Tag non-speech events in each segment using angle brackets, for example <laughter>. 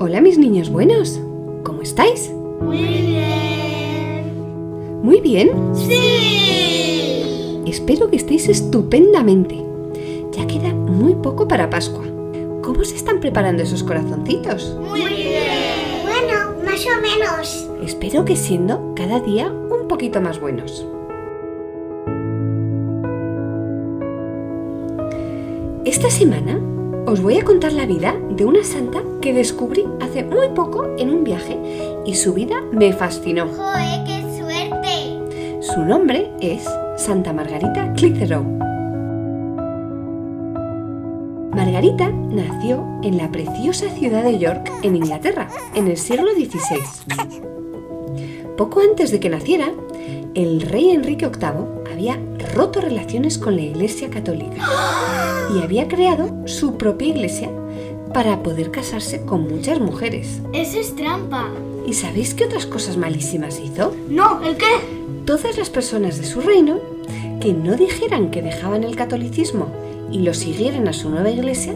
Hola mis niños buenos, ¿cómo estáis? Muy bien. ¿Muy bien? Sí. Espero que estéis estupendamente. Ya queda muy poco para Pascua. ¿Cómo se están preparando esos corazoncitos? Muy bien. Bueno, más o menos. Espero que siendo cada día un poquito más buenos. Esta semana os voy a contar la vida de una santa que descubrí hace muy poco en un viaje y su vida me fascinó. ¡Joder, qué suerte! Su nombre es Santa Margarita Clitheroe. Margarita nació en la preciosa ciudad de York, en Inglaterra, en el siglo XVI. Poco antes de que naciera, el rey Enrique VIII había roto relaciones con la Iglesia Católica y había creado su propia iglesia para poder casarse con muchas mujeres. Eso es trampa. ¿Y sabéis qué otras cosas malísimas hizo? No, ¿el qué? Todas las personas de su reino que no dijeran que dejaban el catolicismo y lo siguieran a su nueva iglesia,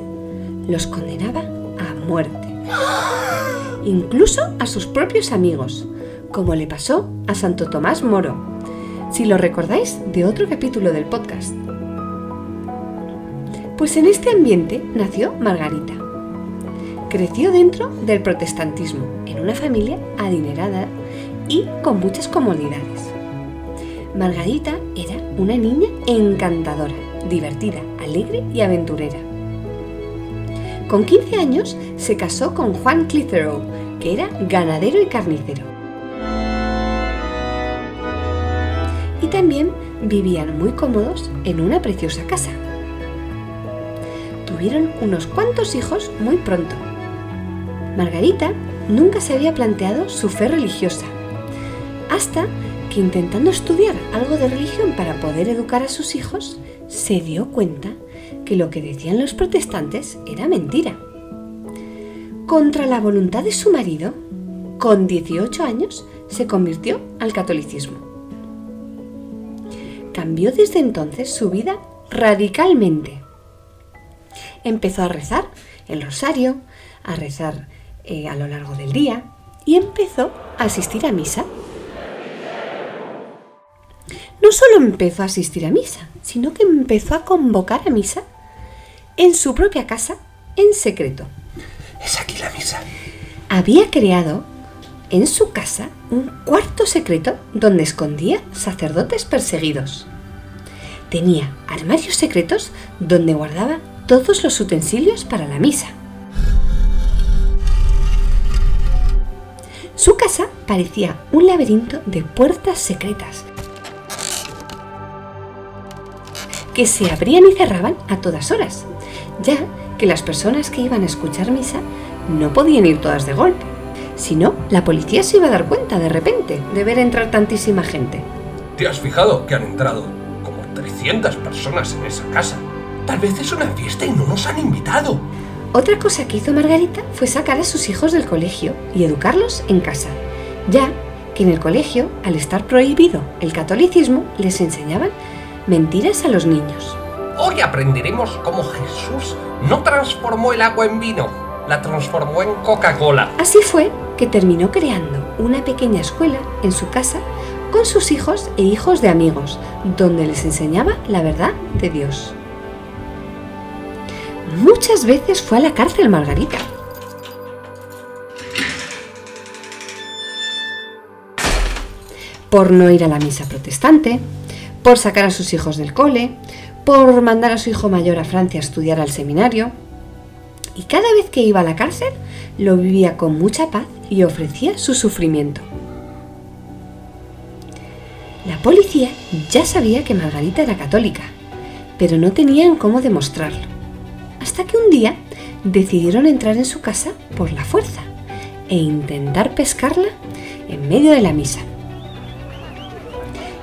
los condenaba a muerte. <gasps> Incluso a sus propios amigos, como le pasó a Santo Tomás Moro, si lo recordáis de otro capítulo del podcast. Pues en este ambiente nació Margarita. Creció dentro del protestantismo, en una familia adinerada y con muchas comodidades. Margarita era una niña encantadora, divertida, alegre y aventurera. Con 15 años se casó con Juan Clitheroe, que era ganadero y carnicero. Y también vivían muy cómodos en una preciosa casa. Tuvieron unos cuantos hijos muy pronto. Margarita nunca se había planteado su fe religiosa, hasta que intentando estudiar algo de religión para poder educar a sus hijos, se dio cuenta que lo que decían los protestantes era mentira. Contra la voluntad de su marido, con 18 años se convirtió al catolicismo. Cambió desde entonces su vida radicalmente. Empezó a rezar el rosario, a rezar eh, a lo largo del día y empezó a asistir a misa. No solo empezó a asistir a misa, sino que empezó a convocar a misa en su propia casa en secreto. Es aquí la misa. Había creado en su casa un cuarto secreto donde escondía sacerdotes perseguidos. Tenía armarios secretos donde guardaba todos los utensilios para la misa. Su casa parecía un laberinto de puertas secretas que se abrían y cerraban a todas horas, ya que las personas que iban a escuchar misa no podían ir todas de golpe. Si no, la policía se iba a dar cuenta de repente de ver entrar tantísima gente. ¿Te has fijado que han entrado como 300 personas en esa casa? Tal vez es una fiesta y no nos han invitado. Otra cosa que hizo Margarita fue sacar a sus hijos del colegio y educarlos en casa, ya que en el colegio, al estar prohibido el catolicismo, les enseñaban mentiras a los niños. Hoy aprenderemos cómo Jesús no transformó el agua en vino, la transformó en Coca-Cola. Así fue que terminó creando una pequeña escuela en su casa con sus hijos e hijos de amigos, donde les enseñaba la verdad de Dios. Muchas veces fue a la cárcel Margarita. Por no ir a la misa protestante, por sacar a sus hijos del cole, por mandar a su hijo mayor a Francia a estudiar al seminario. Y cada vez que iba a la cárcel, lo vivía con mucha paz y ofrecía su sufrimiento. La policía ya sabía que Margarita era católica, pero no tenían cómo demostrarlo. Hasta que un día decidieron entrar en su casa por la fuerza e intentar pescarla en medio de la misa.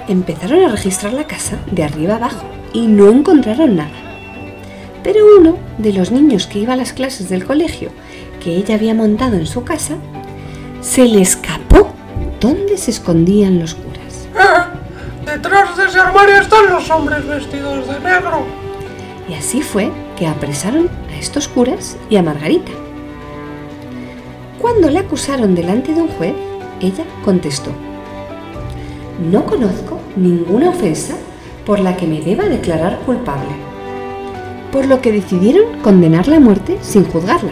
Empezaron a registrar la casa de arriba abajo y no encontraron nada. Pero uno de los niños que iba a las clases del colegio que ella había montado en su casa, se le escapó dónde se escondían los curas. Detrás de ese armario están los hombres vestidos de negro. Y así fue que apresaron a estos curas y a Margarita. cuando le acusaron delante de un juez, ella contestó, no conozco ninguna ofensa por la que me deba declarar culpable, por lo que decidieron condenarla a muerte sin juzgarla.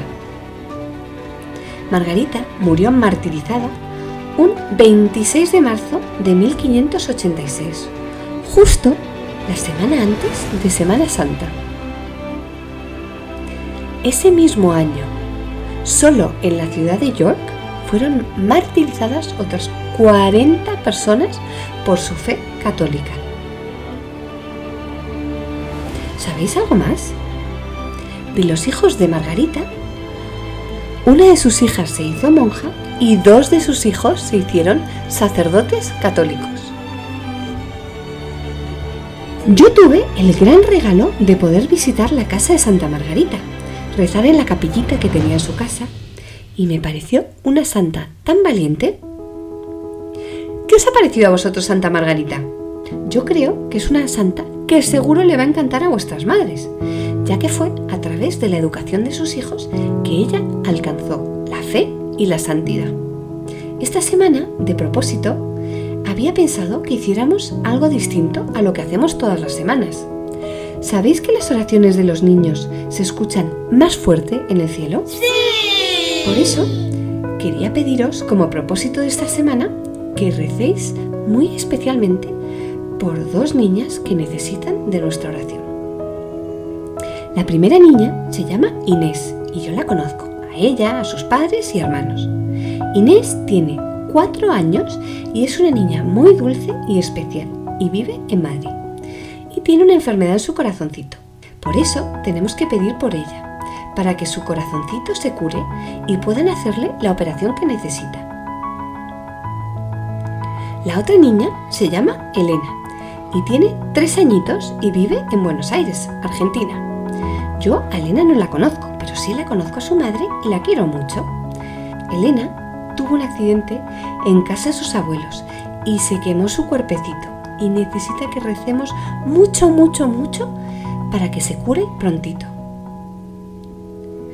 Margarita murió martirizada un 26 de marzo de 1586, justo la semana antes de Semana Santa. Ese mismo año, solo en la ciudad de York fueron martirizadas otras 40 personas por su fe católica. ¿Sabéis algo más? De los hijos de Margarita, una de sus hijas se hizo monja y dos de sus hijos se hicieron sacerdotes católicos. Yo tuve el gran regalo de poder visitar la casa de Santa Margarita, rezar en la capillita que tenía en su casa y me pareció una santa tan valiente. ¿Qué os ha parecido a vosotros Santa Margarita? Yo creo que es una santa que seguro le va a encantar a vuestras madres, ya que fue a través de la educación de sus hijos que ella alcanzó la fe y la santidad. Esta semana, de propósito, había pensado que hiciéramos algo distinto a lo que hacemos todas las semanas. ¿Sabéis que las oraciones de los niños se escuchan más fuerte en el cielo? Sí. Por eso, quería pediros como propósito de esta semana que recéis muy especialmente por dos niñas que necesitan de nuestra oración. La primera niña se llama Inés y yo la conozco, a ella, a sus padres y hermanos. Inés tiene cuatro años y es una niña muy dulce y especial y vive en Madrid. Y tiene una enfermedad en su corazoncito. Por eso tenemos que pedir por ella, para que su corazoncito se cure y puedan hacerle la operación que necesita. La otra niña se llama Elena y tiene tres añitos y vive en Buenos Aires, Argentina. Yo a Elena no la conozco, pero sí la conozco a su madre y la quiero mucho. Elena tuvo un accidente en casa de sus abuelos y se quemó su cuerpecito y necesita que recemos mucho, mucho, mucho para que se cure prontito.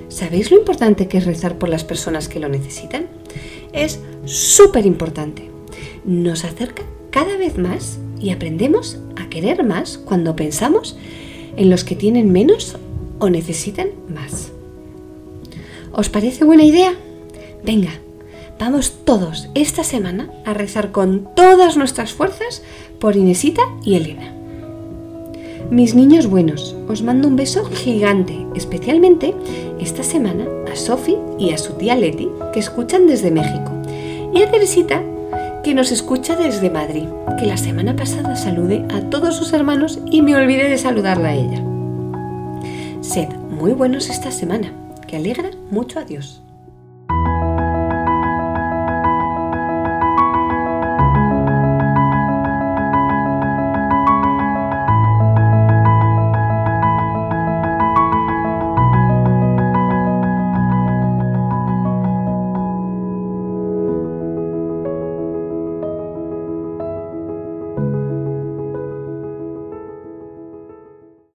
¿Sabéis lo importante que es rezar por las personas que lo necesitan? Es súper importante. Nos acerca cada vez más y aprendemos a querer más cuando pensamos en los que tienen menos o necesitan más. ¿Os parece buena idea? Venga, vamos todos esta semana a rezar con todas nuestras fuerzas por Inesita y Elena. Mis niños buenos, os mando un beso gigante, especialmente esta semana a Sofi y a su tía Leti, que escuchan desde México, y a Teresita, que nos escucha desde Madrid, que la semana pasada saludé a todos sus hermanos y me olvidé de saludarla a ella. Sed muy buenos esta semana, que alegra mucho a Dios.